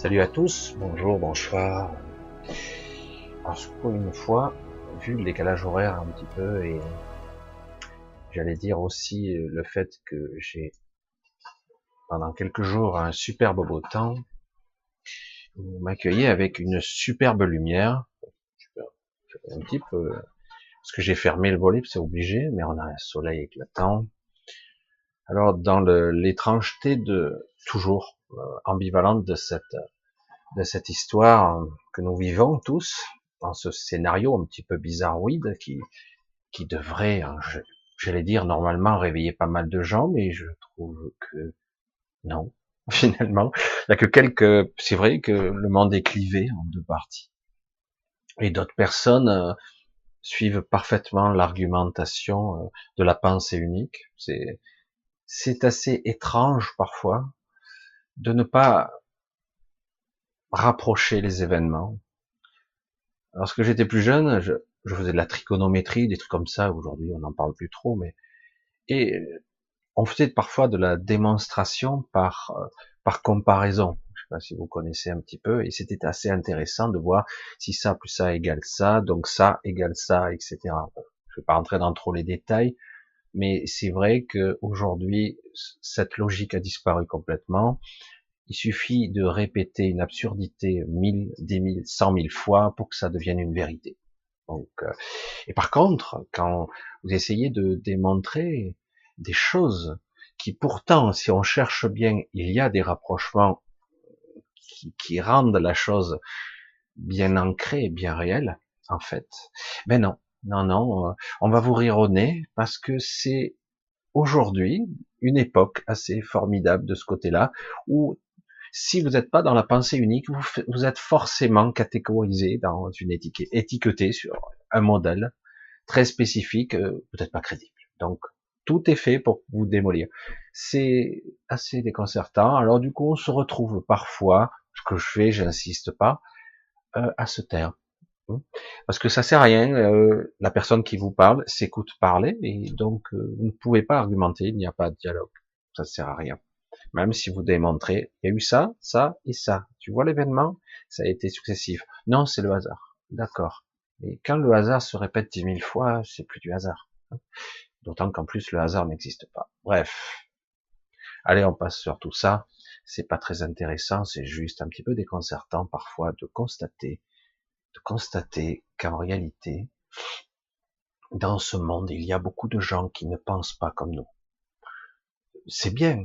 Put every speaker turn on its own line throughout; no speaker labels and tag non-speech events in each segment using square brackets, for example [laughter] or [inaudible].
Salut à tous, bonjour, bonsoir. Alors pour une fois, vu le décalage horaire un petit peu et j'allais dire aussi le fait que j'ai pendant quelques jours un superbe beau temps, vous m'accueillez avec une superbe lumière, un petit peu, parce que j'ai fermé le volet, c'est obligé, mais on a un soleil éclatant. Alors dans l'étrangeté de toujours ambivalente de cette de cette histoire que nous vivons tous dans ce scénario un petit peu bizarroïde qui qui devrait, hein, j'allais dire normalement réveiller pas mal de gens, mais je trouve que non, [laughs] finalement, il n'y a que quelques. C'est vrai que le monde est clivé en deux parties, et d'autres personnes euh, suivent parfaitement l'argumentation euh, de la pensée unique. C'est c'est assez étrange parfois de ne pas rapprocher les événements. Lorsque j'étais plus jeune, je, je, faisais de la trigonométrie, des trucs comme ça. Aujourd'hui, on n'en parle plus trop, mais et on faisait parfois de la démonstration par euh, par comparaison. Je sais pas si vous connaissez un petit peu, et c'était assez intéressant de voir si ça plus ça égale ça, donc ça égale ça, etc. Je vais pas rentrer dans trop les détails, mais c'est vrai que aujourd'hui cette logique a disparu complètement. Il suffit de répéter une absurdité mille, des mille, cent mille fois pour que ça devienne une vérité. Donc, euh, et par contre, quand vous essayez de démontrer des choses qui pourtant, si on cherche bien, il y a des rapprochements qui, qui rendent la chose bien ancrée, bien réelle, en fait. Mais non, non, non, euh, on va vous rire au nez parce que c'est aujourd'hui une époque assez formidable de ce côté-là où si vous n'êtes pas dans la pensée unique, vous, êtes forcément catégorisé dans une étiquette, étiqueté sur un modèle très spécifique, euh, peut-être pas crédible. Donc, tout est fait pour vous démolir. C'est assez déconcertant. Alors, du coup, on se retrouve parfois, ce que je fais, j'insiste pas, euh, à se taire. Parce que ça sert à rien, euh, la personne qui vous parle s'écoute parler, et donc vous ne pouvez pas argumenter, il n'y a pas de dialogue. Ça sert à rien. Même si vous démontrez, il y a eu ça, ça et ça. Tu vois l'événement Ça a été successif. Non, c'est le hasard. D'accord. Mais quand le hasard se répète dix mille fois, c'est plus du hasard. D'autant qu'en plus, le hasard n'existe pas. Bref. Allez, on passe sur tout ça. C'est pas très intéressant, c'est juste un petit peu déconcertant parfois de constater, de constater qu'en réalité, dans ce monde, il y a beaucoup de gens qui ne pensent pas comme nous. C'est bien,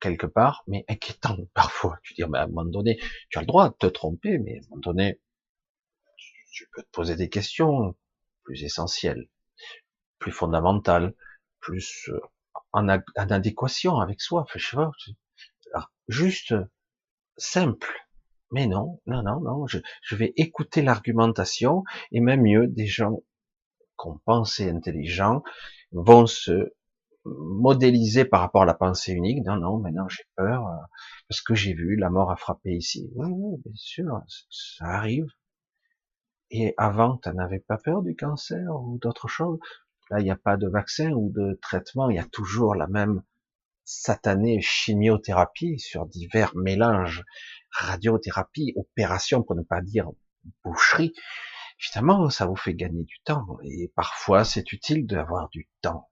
quelque part, mais inquiétant [laughs] parfois. Tu dis, mais à un moment donné, tu as le droit de te tromper, mais à un moment donné, tu peux te poser des questions plus essentielles, plus fondamentales, plus euh, en, adéquation avec soi. je juste simple. Mais non, non, non, non, je, je vais écouter l'argumentation, et même mieux, des gens qu'on pensait intelligents vont se modélisé par rapport à la pensée unique. Non, non, maintenant j'ai peur euh, parce que j'ai vu la mort a frappé ici. Oui, oui, bien sûr, ça arrive. Et avant, tu n'avais pas peur du cancer ou d'autre chose. Là, il n'y a pas de vaccin ou de traitement. Il y a toujours la même satanée chimiothérapie sur divers mélanges, radiothérapie, opération pour ne pas dire boucherie. Évidemment, ça vous fait gagner du temps. Et parfois, c'est utile d'avoir du temps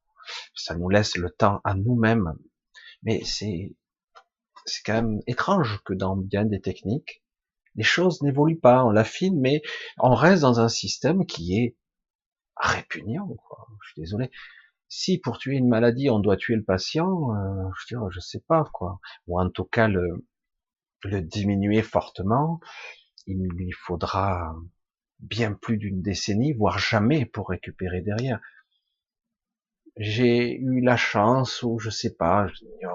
ça nous laisse le temps à nous-mêmes. Mais c'est, c'est quand même étrange que dans bien des techniques, les choses n'évoluent pas, on l'affine, mais on reste dans un système qui est répugnant. Je suis désolé. Si pour tuer une maladie, on doit tuer le patient, euh, je, je sais pas, quoi. Ou en tout cas le, le diminuer fortement, il lui faudra bien plus d'une décennie, voire jamais pour récupérer derrière j'ai eu la chance, ou je sais pas,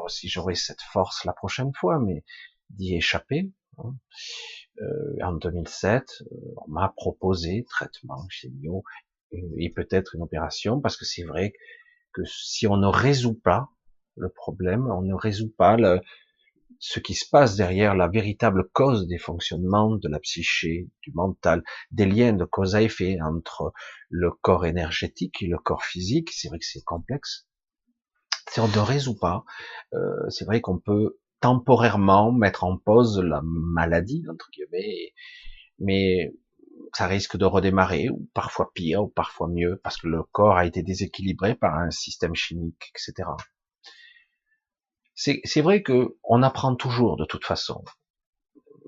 si j'aurai cette force la prochaine fois, mais d'y échapper. Hein. Euh, en 2007, euh, on m'a proposé traitement chimio et peut-être une opération, parce que c'est vrai que si on ne résout pas le problème, on ne résout pas le, ce qui se passe derrière la véritable cause des fonctionnements de la psyché, du mental, des liens de cause à effet entre le corps énergétique et le corps physique. C'est vrai que c'est complexe. Si on ne résout pas, euh, c'est vrai qu'on peut temporairement mettre en pause la maladie, entre guillemets, mais ça risque de redémarrer, ou parfois pire, ou parfois mieux, parce que le corps a été déséquilibré par un système chimique, etc. C'est vrai que on apprend toujours de toute façon,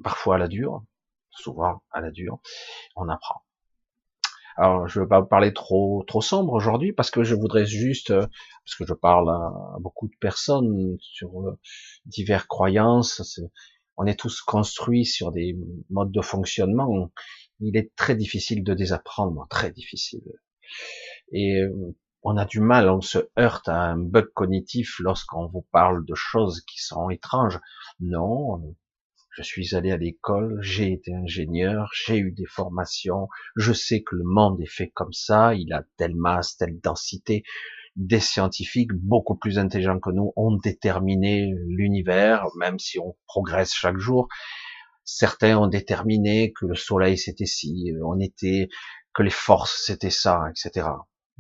parfois à la dure, souvent à la dure, on apprend. Alors, je ne veux pas parler trop trop sombre aujourd'hui parce que je voudrais juste, parce que je parle à, beaucoup de personnes sur euh, diverses croyances. on est tous construits sur des modes de fonctionnement il est très difficile de désapprendre, très difficile. Et euh, on a du mal, on se heurte à un bug cognitif lorsqu'on vous parle de choses qui sont étranges. Non, je suis allé à l'école, j'ai été ingénieur, j'ai eu des formations, je sais que le monde est fait comme ça, il a telle masse, telle densité. Des scientifiques beaucoup plus intelligents que nous ont déterminé l'univers, même si on progresse chaque jour. Certains ont déterminé que le soleil c'était ci, on était, que les forces c'était ça, etc.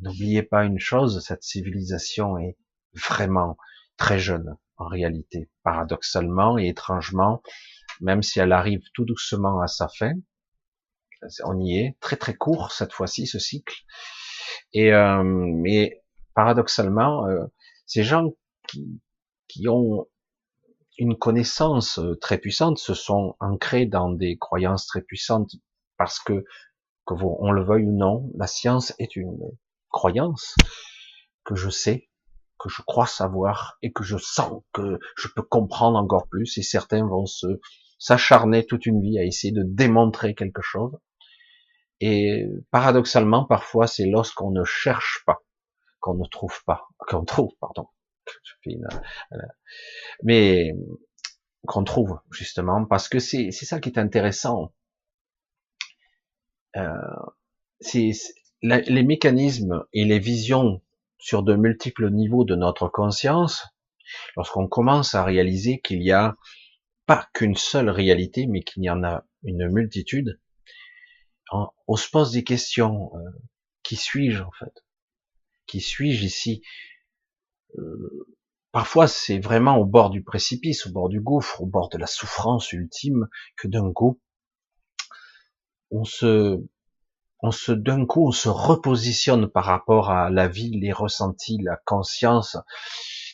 N'oubliez pas une chose, cette civilisation est vraiment très jeune en réalité, paradoxalement et étrangement, même si elle arrive tout doucement à sa fin, on y est, très très court cette fois-ci ce cycle. Et euh, mais paradoxalement, euh, ces gens qui, qui ont une connaissance euh, très puissante, se sont ancrés dans des croyances très puissantes parce que, que on le veuille ou non, la science est une croyance que je sais, que je crois savoir et que je sens que je peux comprendre encore plus et certains vont se s'acharner toute une vie à essayer de démontrer quelque chose. Et paradoxalement, parfois, c'est lorsqu'on ne cherche pas qu'on ne trouve pas, qu'on trouve, pardon, mais qu'on trouve justement, parce que c'est ça qui est intéressant. Euh, c'est les mécanismes et les visions sur de multiples niveaux de notre conscience, lorsqu'on commence à réaliser qu'il y a pas qu'une seule réalité, mais qu'il y en a une multitude, on, se pose des questions. Euh, qui suis-je en fait? Qui suis-je ici? Parfois c'est vraiment au bord du précipice, au bord du gouffre, au bord de la souffrance ultime, que d'un coup, on se, on se, d'un coup, on se repositionne par rapport à la vie, les ressentis, la conscience,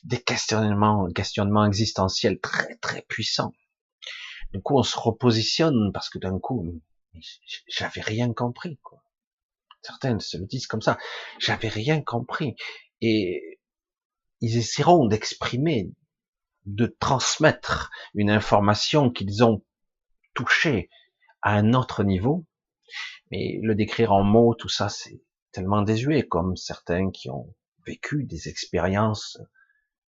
des questionnements, questionnements existentiels très, très puissants. Du coup, on se repositionne parce que d'un coup, j'avais rien compris, quoi. Certains se le disent comme ça. J'avais rien compris. Et ils essaieront d'exprimer, de transmettre une information qu'ils ont touchée à un autre niveau, mais le décrire en mots, tout ça, c'est tellement désuet, comme certains qui ont vécu des expériences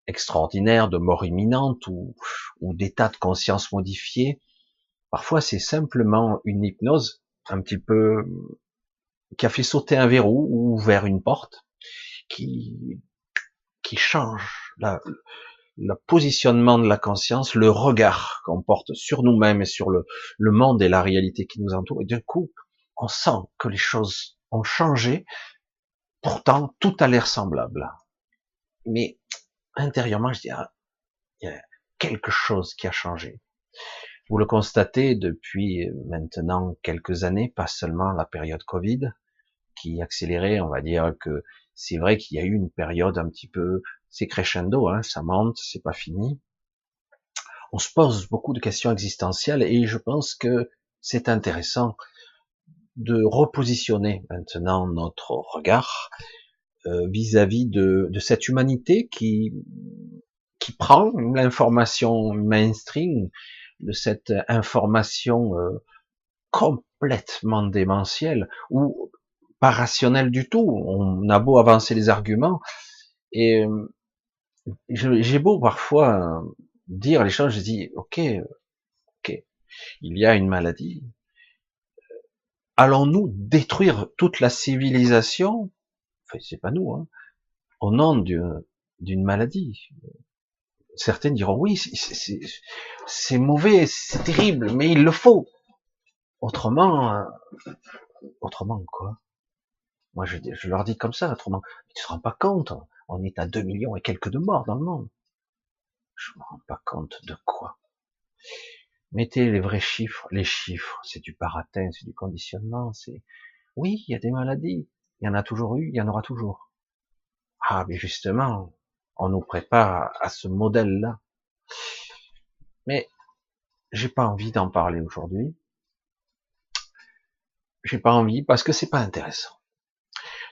extraordinaires de mort imminente ou, ou d'état de conscience modifié. Parfois, c'est simplement une hypnose un petit peu qui a fait sauter un verrou ou ouvert une porte, qui qui change la, le positionnement de la conscience, le regard qu'on porte sur nous-mêmes et sur le, le monde et la réalité qui nous entoure. Et d'un coup, on sent que les choses ont changé. Pourtant, tout a l'air semblable. Mais intérieurement, je dirais, il y a quelque chose qui a changé. Vous le constatez depuis maintenant quelques années, pas seulement la période Covid, qui accélérait, on va dire que c'est vrai qu'il y a eu une période un petit peu, c'est crescendo, hein, ça monte, c'est pas fini. On se pose beaucoup de questions existentielles et je pense que c'est intéressant de repositionner maintenant notre regard euh, vis-à-vis de, de, cette humanité qui qui prend l'information mainstream, de cette information euh, complètement démentielle, ou pas rationnel du tout. On a beau avancer les arguments et euh, j'ai beau parfois dire les choses, je dis ok, ok, il y a une maladie. Allons-nous détruire toute la civilisation? Enfin, c'est pas nous, hein, au nom d'une maladie. Certains diront oui, c'est mauvais, c'est terrible, mais il le faut. Autrement, euh, autrement quoi? Moi, je, je, leur dis comme ça, autrement, tu te rends pas compte, on est à 2 millions et quelques de morts dans le monde. Je me rends pas compte de quoi. Mettez les vrais chiffres. Les chiffres, c'est du baratin, c'est du conditionnement. C'est oui, il y a des maladies. Il y en a toujours eu, il y en aura toujours. Ah, mais justement, on nous prépare à ce modèle-là. Mais j'ai pas envie d'en parler aujourd'hui. J'ai pas envie parce que c'est pas intéressant.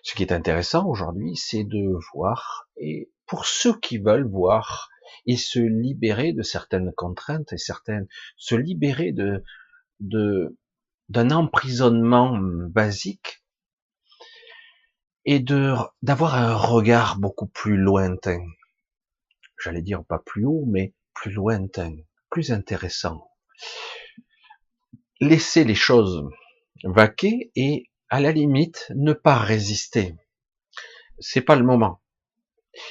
Ce qui est intéressant aujourd'hui, c'est de voir, et pour ceux qui veulent voir et se libérer de certaines contraintes et certaines, se libérer de, de, d'un emprisonnement basique et d'avoir un regard beaucoup plus lointain. J'allais dire pas plus haut, mais plus lointain, plus intéressant. Laisser les choses vaquer et à la limite, ne pas résister. C'est pas le moment.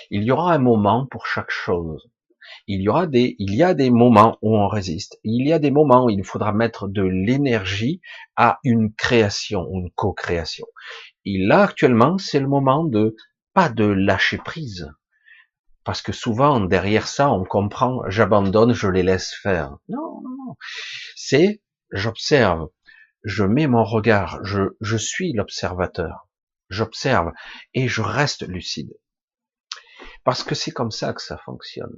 Il y aura un moment pour chaque chose. Il y aura des, il y a des moments où on résiste. Il y a des moments où il faudra mettre de l'énergie à une création, une co-création. Et là, actuellement, c'est le moment de, pas de lâcher prise. Parce que souvent, derrière ça, on comprend, j'abandonne, je les laisse faire. Non, non, non. C'est, j'observe, je mets mon regard, je, je suis l'observateur, j'observe et je reste lucide. Parce que c'est comme ça que ça fonctionne.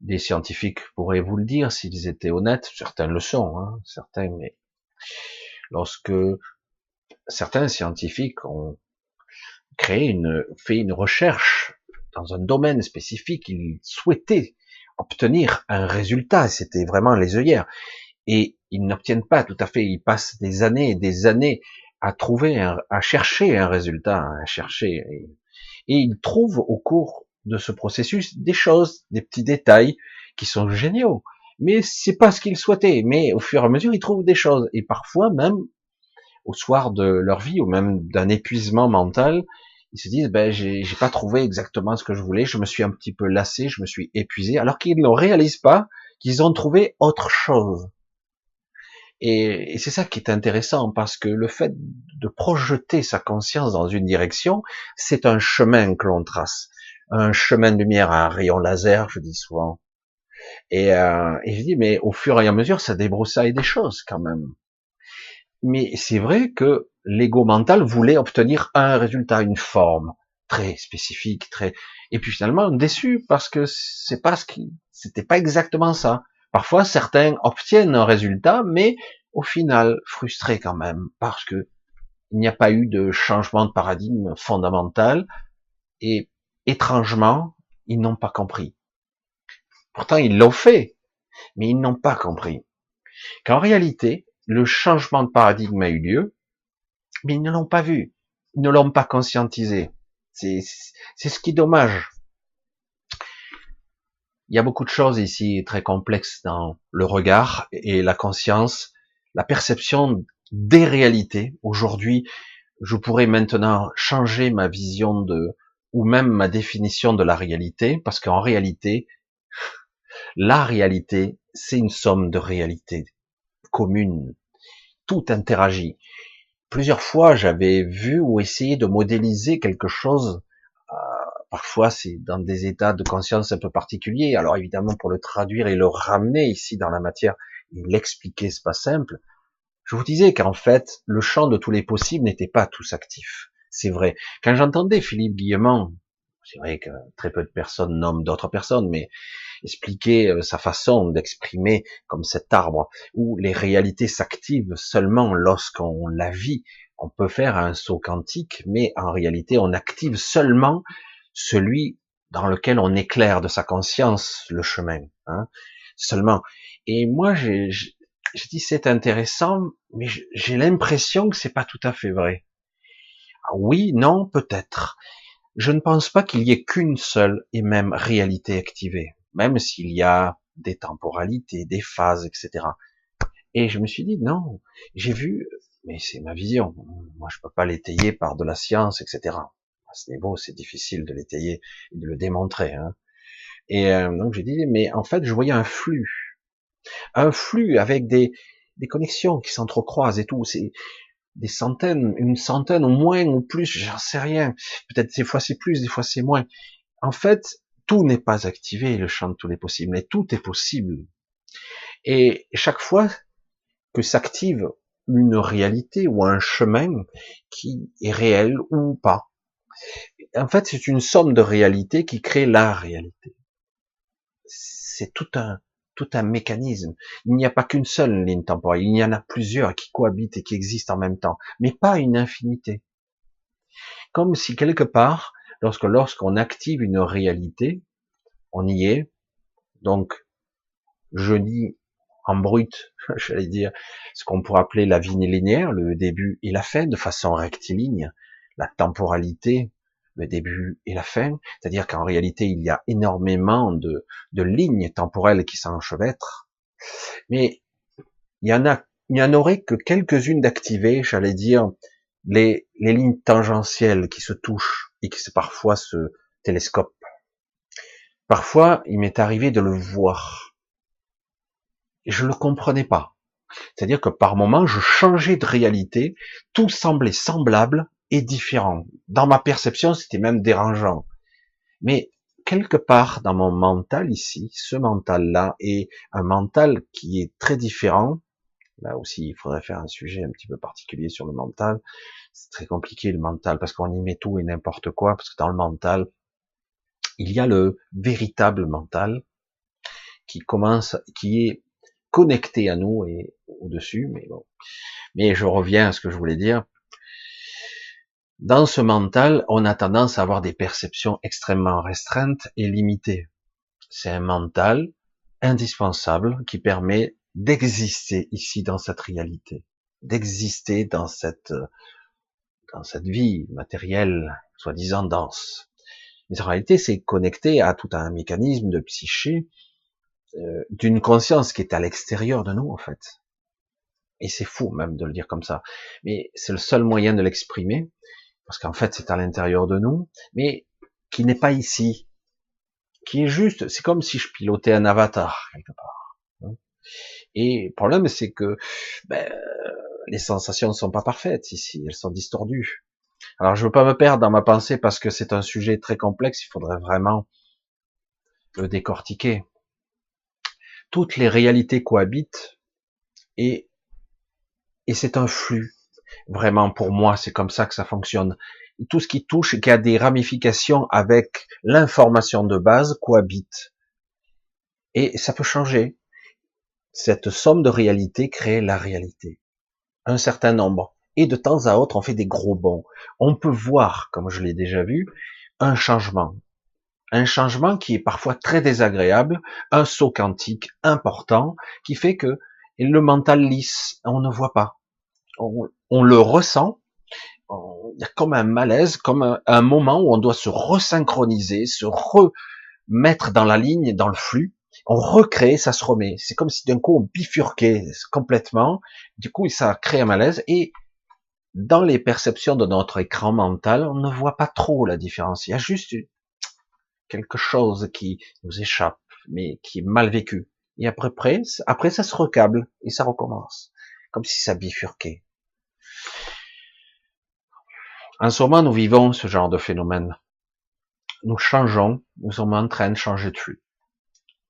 Des scientifiques pourraient vous le dire s'ils étaient honnêtes, certains le sont, hein, certains, mais lorsque certains scientifiques ont créé une, fait une recherche dans un domaine spécifique, ils souhaitaient obtenir un résultat, c'était vraiment les œillères et ils n'obtiennent pas tout à fait, ils passent des années et des années à trouver, à chercher un résultat, à chercher, et, ils trouvent au cours de ce processus des choses, des petits détails qui sont géniaux. Mais c'est pas ce qu'ils souhaitaient. Mais au fur et à mesure, ils trouvent des choses. Et parfois, même au soir de leur vie, ou même d'un épuisement mental, ils se disent, ben, j'ai pas trouvé exactement ce que je voulais, je me suis un petit peu lassé, je me suis épuisé, alors qu'ils ne réalisent pas qu'ils ont trouvé autre chose. Et, c'est ça qui est intéressant parce que le fait de projeter sa conscience dans une direction, c'est un chemin que l'on trace, un chemin de lumière à un rayon laser, je dis souvent. Et, euh, et je dis, mais au fur et à mesure, ça débroussaille des choses quand même. Mais c'est vrai que l'ego mental voulait obtenir un résultat, une forme très spécifique, très. Et puis finalement, déçu parce que c'est pas ce qui, c'était pas exactement ça. Parfois, certains obtiennent un résultat, mais au final, frustrés quand même, parce que il n'y a pas eu de changement de paradigme fondamental, et étrangement, ils n'ont pas compris. Pourtant, ils l'ont fait, mais ils n'ont pas compris. Qu'en réalité, le changement de paradigme a eu lieu, mais ils ne l'ont pas vu. Ils ne l'ont pas conscientisé. C'est ce qui est dommage. Il y a beaucoup de choses ici très complexes dans le regard et la conscience, la perception des réalités. Aujourd'hui, je pourrais maintenant changer ma vision de, ou même ma définition de la réalité, parce qu'en réalité, la réalité, c'est une somme de réalités communes. Tout interagit. Plusieurs fois, j'avais vu ou essayé de modéliser quelque chose Parfois, c'est dans des états de conscience un peu particuliers. Alors évidemment, pour le traduire et le ramener ici dans la matière et l'expliquer, c'est pas simple. Je vous disais qu'en fait, le champ de tous les possibles n'était pas tous actifs. C'est vrai. Quand j'entendais Philippe Guillemont, c'est vrai que très peu de personnes nomment d'autres personnes, mais expliquer euh, sa façon d'exprimer comme cet arbre où les réalités s'activent seulement lorsqu'on la vit. On peut faire un saut quantique, mais en réalité, on active seulement celui dans lequel on éclaire de sa conscience le chemin. Hein, seulement. Et moi, j'ai dit c'est intéressant, mais j'ai l'impression que c'est pas tout à fait vrai. Ah oui, non, peut-être. Je ne pense pas qu'il y ait qu'une seule et même réalité activée, même s'il y a des temporalités, des phases, etc. Et je me suis dit non, j'ai vu, mais c'est ma vision. Moi, je peux pas l'étayer par de la science, etc à ce niveau, c'est difficile de l'étayer et de le démontrer. Hein. Et euh, donc j'ai dit, mais en fait, je voyais un flux, un flux avec des, des connexions qui s'entrecroisent et tout. C'est des centaines, une centaine au moins ou plus, j'en sais rien. Peut-être des fois c'est plus, des fois c'est moins. En fait, tout n'est pas activé, le champ de tous les possibles, mais tout est possible. Et chaque fois que s'active une réalité ou un chemin qui est réel ou pas, en fait, c'est une somme de réalités qui crée la réalité. C'est tout un, tout un mécanisme. Il n'y a pas qu'une seule ligne temporelle, il y en a plusieurs qui cohabitent et qui existent en même temps, mais pas une infinité. Comme si quelque part, lorsque lorsqu'on active une réalité, on y est. Donc, je dis en brut, [laughs] j'allais dire, ce qu'on pourrait appeler la vie linéaire, le début et la fin, de façon rectiligne, la temporalité, le début et la fin, c'est-à-dire qu'en réalité, il y a énormément de, de lignes temporelles qui s'enchevêtrent, mais il y en a, il n'y en aurait que quelques-unes d'activées, j'allais dire, les, les lignes tangentielles qui se touchent et qui parfois se télescopent. Parfois, il m'est arrivé de le voir. Et je le comprenais pas. C'est-à-dire que par moments, je changeais de réalité, tout semblait semblable, différent. Dans ma perception, c'était même dérangeant. Mais quelque part dans mon mental ici, ce mental-là est un mental qui est très différent. Là aussi, il faudrait faire un sujet un petit peu particulier sur le mental. C'est très compliqué le mental parce qu'on y met tout et n'importe quoi, parce que dans le mental, il y a le véritable mental qui commence, qui est connecté à nous et au-dessus, mais bon. Mais je reviens à ce que je voulais dire. Dans ce mental, on a tendance à avoir des perceptions extrêmement restreintes et limitées. C'est un mental indispensable qui permet d'exister ici dans cette réalité, d'exister dans cette dans cette vie matérielle, soi-disant dense. Mais en réalité, c'est connecté à tout un mécanisme de psyché, euh, d'une conscience qui est à l'extérieur de nous, en fait. Et c'est fou même de le dire comme ça. Mais c'est le seul moyen de l'exprimer parce qu'en fait c'est à l'intérieur de nous, mais qui n'est pas ici, qui est juste, c'est comme si je pilotais un avatar quelque part. Hein. Et le problème c'est que ben, les sensations ne sont pas parfaites ici, elles sont distordues. Alors je veux pas me perdre dans ma pensée parce que c'est un sujet très complexe, il faudrait vraiment le décortiquer. Toutes les réalités cohabitent et, et c'est un flux. Vraiment, pour moi, c'est comme ça que ça fonctionne. tout ce qui touche et qui a des ramifications avec l'information de base cohabite. Et ça peut changer. Cette somme de réalité crée la réalité. Un certain nombre. Et de temps à autre, on fait des gros bons. On peut voir, comme je l'ai déjà vu, un changement. Un changement qui est parfois très désagréable, un saut quantique important, qui fait que le mental lisse, on ne voit pas on, le ressent, il y a comme un malaise, comme un, moment où on doit se resynchroniser, se remettre dans la ligne, dans le flux, on recrée, ça se remet. C'est comme si d'un coup on bifurquait complètement, du coup ça crée un malaise, et dans les perceptions de notre écran mental, on ne voit pas trop la différence. Il y a juste quelque chose qui nous échappe, mais qui est mal vécu. Et après, après ça se recable et ça recommence, comme si ça bifurquait. En ce moment, nous vivons ce genre de phénomène. Nous changeons, nous sommes en train de changer de flux.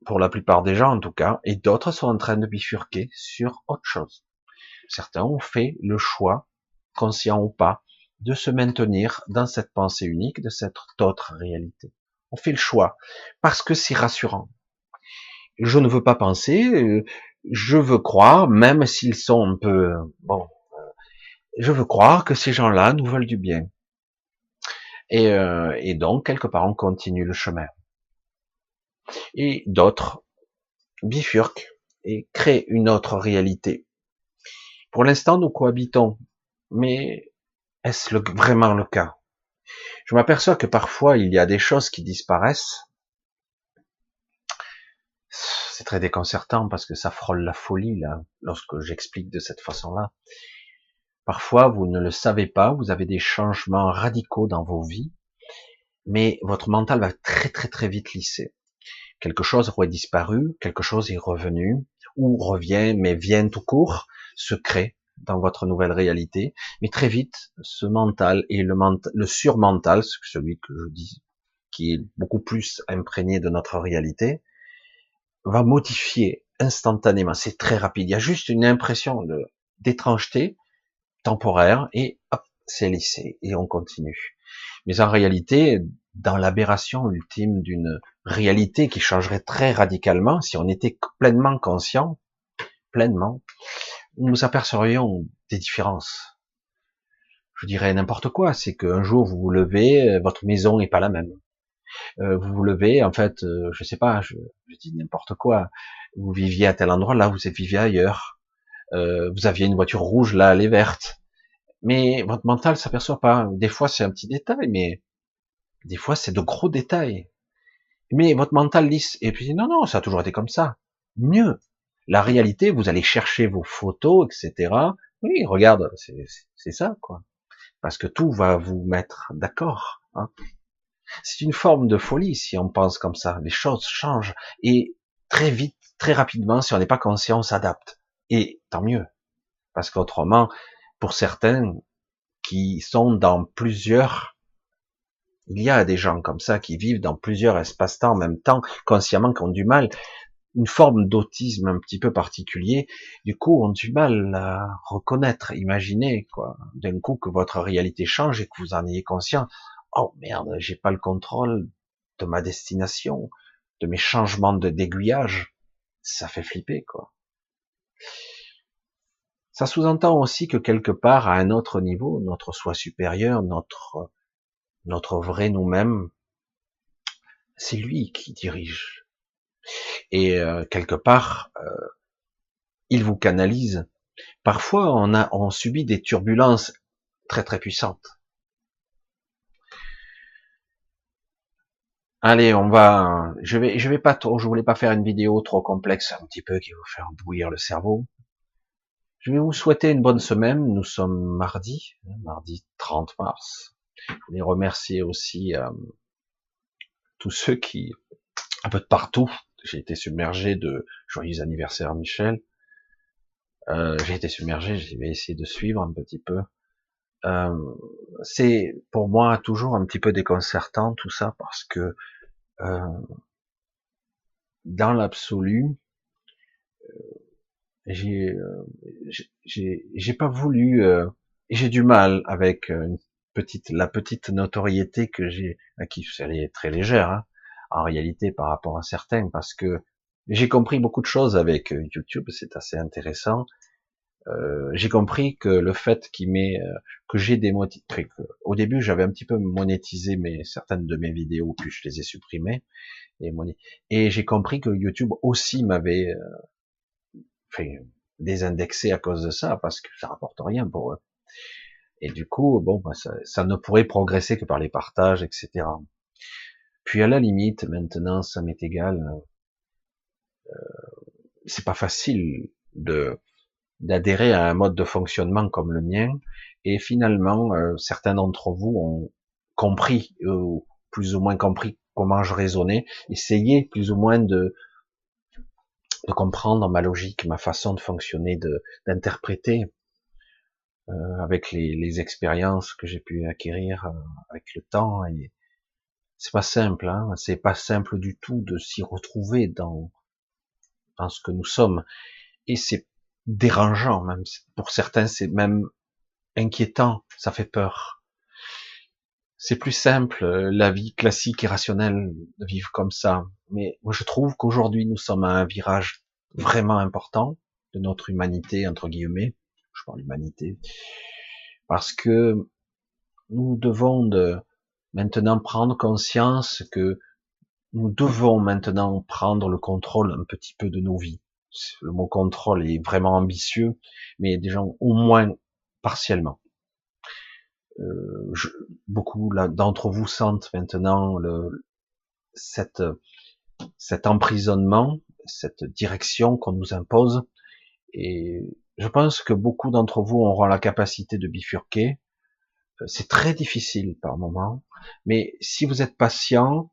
Pour la plupart des gens, en tout cas, et d'autres sont en train de bifurquer sur autre chose. Certains ont fait le choix, conscient ou pas, de se maintenir dans cette pensée unique de cette autre réalité. On fait le choix parce que c'est rassurant. Je ne veux pas penser, euh, je veux croire, même s'ils sont un peu, bon, je veux croire que ces gens-là nous veulent du bien. Et, euh, et donc, quelque part, on continue le chemin. Et d'autres bifurquent et créent une autre réalité. Pour l'instant, nous cohabitons. Mais est-ce vraiment le cas? Je m'aperçois que parfois, il y a des choses qui disparaissent. C'est très déconcertant parce que ça frôle la folie, là, lorsque j'explique de cette façon-là. Parfois, vous ne le savez pas, vous avez des changements radicaux dans vos vies, mais votre mental va très très très vite lisser. Quelque chose aurait disparu, quelque chose est revenu, ou revient, mais vient tout court, se crée dans votre nouvelle réalité. Mais très vite, ce mental et le, mental, le surmental, celui que je dis, qui est beaucoup plus imprégné de notre réalité, va modifier instantanément. C'est très rapide. Il y a juste une impression d'étrangeté temporaire et hop, c'est lissé et on continue. Mais en réalité, dans l'aberration ultime d'une réalité qui changerait très radicalement, si on était pleinement conscient, pleinement, nous apercerions des différences. Je dirais n'importe quoi, c'est qu'un jour vous vous levez, votre maison n'est pas la même. Euh, vous vous levez, en fait, euh, je sais pas, je, dis n'importe quoi. Vous viviez à tel endroit, là vous viviez ailleurs. Vous aviez une voiture rouge, là elle est verte. Mais votre mental s'aperçoit pas. Des fois c'est un petit détail, mais des fois c'est de gros détails. Mais votre mental lisse et puis non non, ça a toujours été comme ça. Mieux, la réalité, vous allez chercher vos photos, etc. Oui, regarde, c'est ça, quoi. Parce que tout va vous mettre d'accord. Hein. C'est une forme de folie si on pense comme ça. Les choses changent et très vite, très rapidement, si on n'est pas conscient, on s'adapte. Et tant mieux. Parce qu'autrement, pour certains qui sont dans plusieurs, il y a des gens comme ça qui vivent dans plusieurs espaces-temps en même temps, consciemment, qui ont du mal une forme d'autisme un petit peu particulier, du coup, ont du mal à reconnaître, imaginer, quoi, d'un coup que votre réalité change et que vous en ayez conscient. Oh merde, j'ai pas le contrôle de ma destination, de mes changements de d'aiguillage. Ça fait flipper, quoi. Ça sous-entend aussi que quelque part, à un autre niveau, notre soi supérieur, notre, notre vrai nous-mêmes, c'est lui qui dirige et euh, quelque part, euh, il vous canalise. Parfois, on a, on subit des turbulences très très puissantes. Allez, on va, je vais, je vais pas trop, je voulais pas faire une vidéo trop complexe, un petit peu qui va vous faire bouillir le cerveau. Je vais vous souhaiter une bonne semaine. Nous sommes mardi, hein, mardi 30 mars. Je voulais remercier aussi euh, tous ceux qui, un peu de partout, j'ai été submergé de joyeux anniversaire Michel. Euh, j'ai été submergé, je vais essayer de suivre un petit peu. Euh, c'est pour moi toujours un petit peu déconcertant tout ça parce que dans l'absolu, j'ai j'ai pas voulu j'ai du mal avec une petite la petite notoriété que j'ai qui elle est très légère hein, en réalité par rapport à certains, parce que j'ai compris beaucoup de choses avec euh, YouTube, c'est assez intéressant. Euh, j'ai compris que le fait qu'il met euh, que j'ai des au début j'avais un petit peu monétisé mes certaines de mes vidéos puis je les ai supprimées et, et j'ai compris que YouTube aussi m'avait euh, fait désindexé à cause de ça parce que ça rapporte rien pour eux et du coup bon bah, ça, ça ne pourrait progresser que par les partages etc puis à la limite, maintenant, ça m'est égal. Euh, c'est pas facile de d'adhérer à un mode de fonctionnement comme le mien. Et finalement, euh, certains d'entre vous ont compris, ou plus ou moins compris comment je raisonnais, essayez plus ou moins de de comprendre ma logique, ma façon de fonctionner, de d'interpréter euh, avec les, les expériences que j'ai pu acquérir euh, avec le temps et, c'est pas simple, hein c'est pas simple du tout de s'y retrouver dans, dans ce que nous sommes. Et c'est dérangeant, même pour certains, c'est même inquiétant, ça fait peur. C'est plus simple, euh, la vie classique et rationnelle, de vivre comme ça. Mais moi, je trouve qu'aujourd'hui, nous sommes à un virage vraiment important de notre humanité, entre guillemets. Je parle d'humanité. Parce que nous devons de, maintenant prendre conscience que nous devons maintenant prendre le contrôle un petit peu de nos vies. Le mot contrôle est vraiment ambitieux, mais déjà au moins partiellement. Euh, je, beaucoup d'entre vous sentent maintenant le, cette, cet emprisonnement, cette direction qu'on nous impose, et je pense que beaucoup d'entre vous auront la capacité de bifurquer, euh, c'est très difficile par moment, mais si vous êtes patient,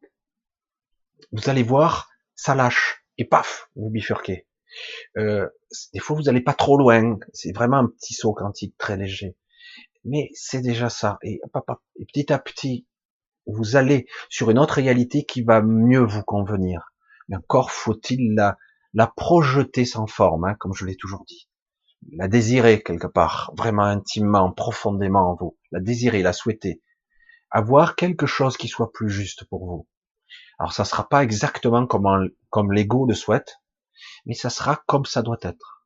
vous allez voir, ça lâche et paf, vous bifurquez. Euh, des fois, vous n'allez pas trop loin. C'est vraiment un petit saut quantique très léger, mais c'est déjà ça. Et, et petit à petit, vous allez sur une autre réalité qui va mieux vous convenir. Mais encore faut-il la, la projeter sans forme, hein, comme je l'ai toujours dit. La désirer quelque part, vraiment intimement, profondément en vous. La désirer, la souhaiter. Avoir quelque chose qui soit plus juste pour vous. Alors ça sera pas exactement comme, comme l'ego le souhaite, mais ça sera comme ça doit être.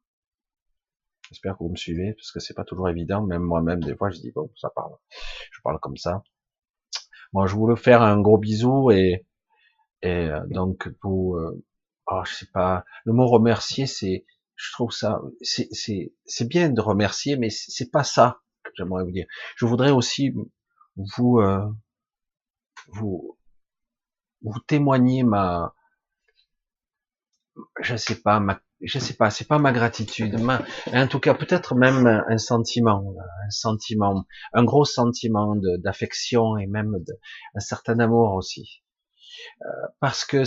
J'espère que vous me suivez, parce que c'est pas toujours évident, même moi-même, des fois, je dis, bon, ça parle. Je parle comme ça. Moi, je voulais faire un gros bisou et, et euh, donc, vous, euh, oh, je sais pas, le mot remercier, c'est, je trouve ça, c'est bien de remercier, mais c'est pas ça que j'aimerais vous dire. Je voudrais aussi vous, euh, vous, vous témoigner ma, je sais pas, ma, je sais pas, c'est pas ma gratitude, en tout cas peut-être même un sentiment, un sentiment, un gros sentiment d'affection et même de, un certain amour aussi, euh, parce que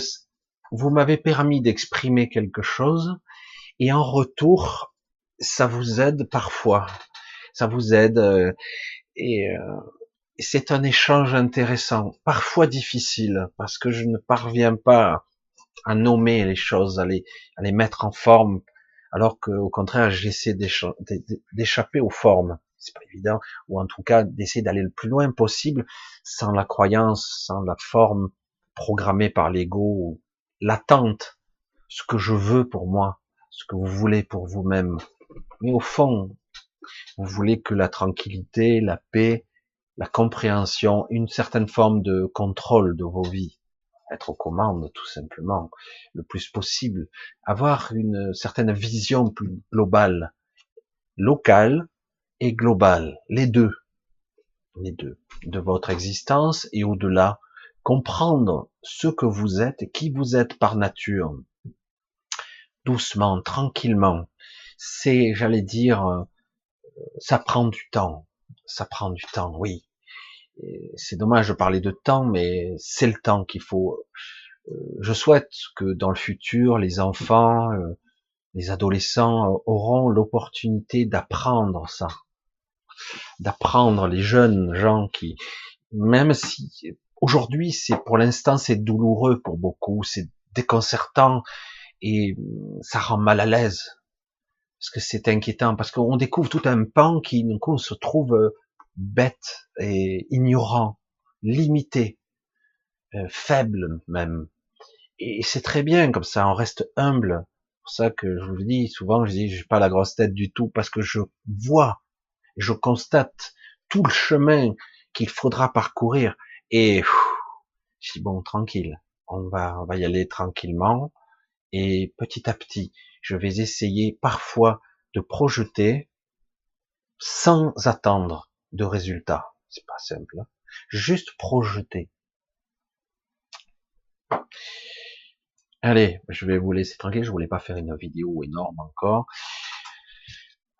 vous m'avez permis d'exprimer quelque chose et en retour, ça vous aide parfois, ça vous aide euh, et euh, c'est un échange intéressant, parfois difficile parce que je ne parviens pas à nommer les choses, à les, à les mettre en forme, alors qu'au contraire, j'essaie d'échapper aux formes. C'est pas évident, ou en tout cas d'essayer d'aller le plus loin possible sans la croyance, sans la forme programmée par l'ego, l'attente, ce que je veux pour moi, ce que vous voulez pour vous-même. Mais au fond, vous voulez que la tranquillité, la paix, la compréhension, une certaine forme de contrôle de vos vies être aux commandes tout simplement, le plus possible, avoir une certaine vision plus globale, locale et globale, les deux, les deux, de votre existence et au-delà, comprendre ce que vous êtes et qui vous êtes par nature, doucement, tranquillement. C'est, j'allais dire, euh, ça prend du temps, ça prend du temps, oui c'est dommage de parler de temps, mais c'est le temps qu'il faut. Euh, je souhaite que dans le futur, les enfants, euh, les adolescents euh, auront l'opportunité d'apprendre ça, d'apprendre les jeunes gens qui, même si aujourd'hui c'est pour l'instant c'est douloureux pour beaucoup, c'est déconcertant et ça rend mal à l'aise parce que c'est inquiétant parce qu'on découvre tout un pan qui d'un coup se trouve bête et ignorant, limité, euh, faible même. Et c'est très bien comme ça, on reste humble. C'est pour ça que je vous le dis souvent, je dis, j'ai pas la grosse tête du tout parce que je vois, je constate tout le chemin qu'il faudra parcourir et je dis bon, tranquille, on va, on va y aller tranquillement et petit à petit, je vais essayer parfois de projeter sans attendre de résultats. C'est pas simple. Hein. Juste projeter. Allez, je vais vous laisser tranquille. Je voulais pas faire une vidéo énorme encore.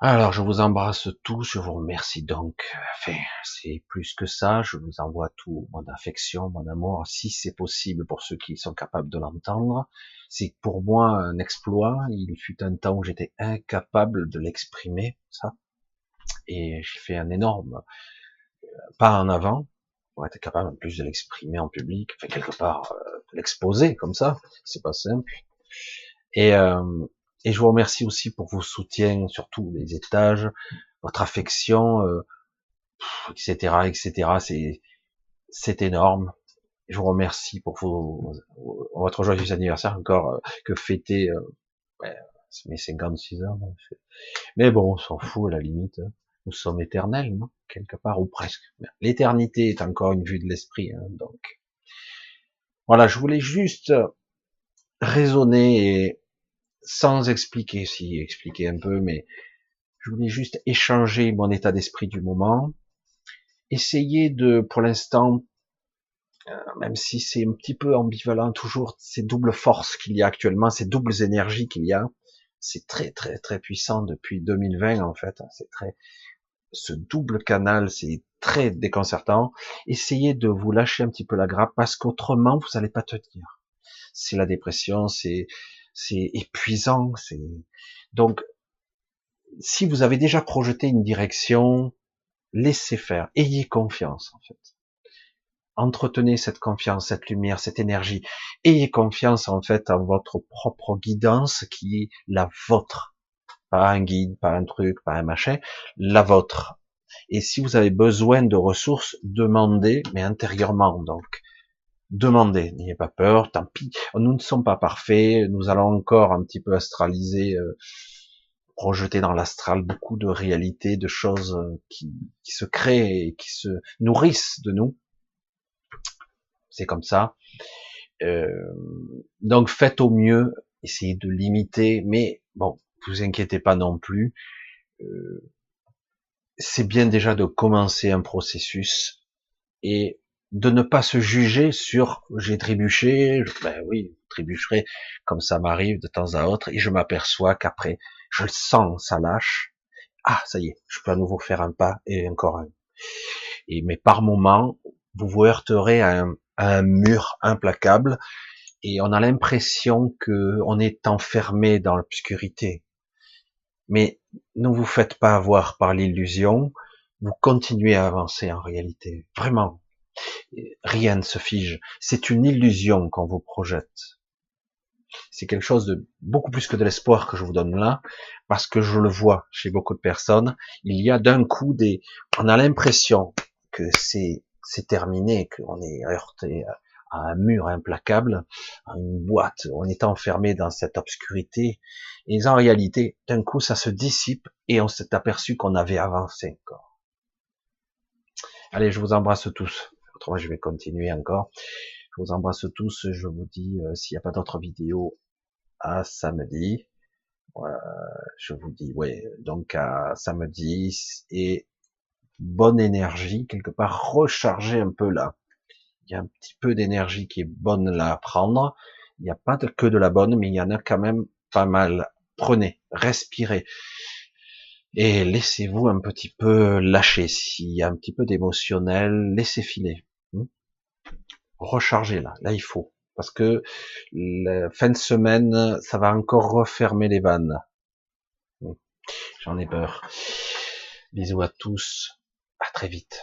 Alors, je vous embrasse tous. Je vous remercie donc. Enfin, c'est plus que ça. Je vous envoie tout mon affection, mon amour, si c'est possible pour ceux qui sont capables de l'entendre. C'est pour moi un exploit. Il fut un temps où j'étais incapable de l'exprimer, ça et j'ai fait un énorme euh, pas en avant pour être capable en plus de l'exprimer en public, enfin quelque part euh, l'exposer comme ça, c'est pas simple. Et, euh, et je vous remercie aussi pour vos soutiens sur tous les étages, votre affection, euh, etc., etc. C'est c'est énorme. Je vous remercie pour vos, votre joyeux anniversaire encore euh, que fêter euh, ouais, mes 56 ans. Mais bon, on s'en fout à la limite. Hein nous sommes éternels, quelque part ou presque. L'éternité est encore une vue de l'esprit, hein, donc voilà. Je voulais juste raisonner et sans expliquer, si expliquer un peu, mais je voulais juste échanger mon état d'esprit du moment, essayer de, pour l'instant, euh, même si c'est un petit peu ambivalent toujours, ces doubles forces qu'il y a actuellement, ces doubles énergies qu'il y a, c'est très très très puissant depuis 2020 en fait. C'est très, ce double canal, c'est très déconcertant. Essayez de vous lâcher un petit peu la grappe parce qu'autrement, vous n'allez pas tenir. C'est la dépression, c'est, c'est épuisant, c'est, donc, si vous avez déjà projeté une direction, laissez faire, ayez confiance, en fait. entretenez cette confiance, cette lumière, cette énergie. Ayez confiance en fait en votre propre guidance qui est la vôtre. Pas un guide, pas un truc, pas un machin, la vôtre. Et si vous avez besoin de ressources, demandez, mais intérieurement donc. Demandez, n'ayez pas peur, tant pis. Nous ne sommes pas parfaits, nous allons encore un petit peu astraliser, euh, projeter dans l'astral beaucoup de réalités, de choses euh, qui, qui se créent et qui se nourrissent de nous c'est comme ça. Euh, donc faites au mieux, essayez de limiter, mais bon, vous inquiétez pas non plus. Euh, c'est bien déjà de commencer un processus et de ne pas se juger sur j'ai trébuché, ben oui, trébucherai comme ça m'arrive de temps à autre et je m'aperçois qu'après je le sens, ça lâche. Ah, ça y est, je peux à nouveau faire un pas et encore un. Et mais par moment, vous vous heurterez à un, un mur implacable et on a l'impression que on est enfermé dans l'obscurité. Mais ne vous faites pas avoir par l'illusion, vous continuez à avancer en réalité. Vraiment. Rien ne se fige. C'est une illusion qu'on vous projette. C'est quelque chose de beaucoup plus que de l'espoir que je vous donne là, parce que je le vois chez beaucoup de personnes. Il y a d'un coup des, on a l'impression que c'est c'est terminé, qu'on est heurté à un mur implacable, à une boîte, on est enfermé dans cette obscurité, et en réalité, d'un coup, ça se dissipe, et on s'est aperçu qu'on avait avancé encore. Allez, je vous embrasse tous. Autrement, je vais continuer encore. Je vous embrasse tous. Je vous dis, euh, s'il n'y a pas d'autres vidéos, à samedi. je vous dis, ouais, donc à samedi et bonne énergie, quelque part recharger un peu là. Il y a un petit peu d'énergie qui est bonne là à prendre. Il n'y a pas que de la bonne, mais il y en a quand même pas mal. Prenez, respirez. Et laissez-vous un petit peu lâcher. S'il y a un petit peu d'émotionnel, laissez filer. Hmm? Rechargez là. Là, il faut. Parce que la fin de semaine, ça va encore refermer les vannes. Hmm. J'en ai peur. Bisous à tous. À très vite.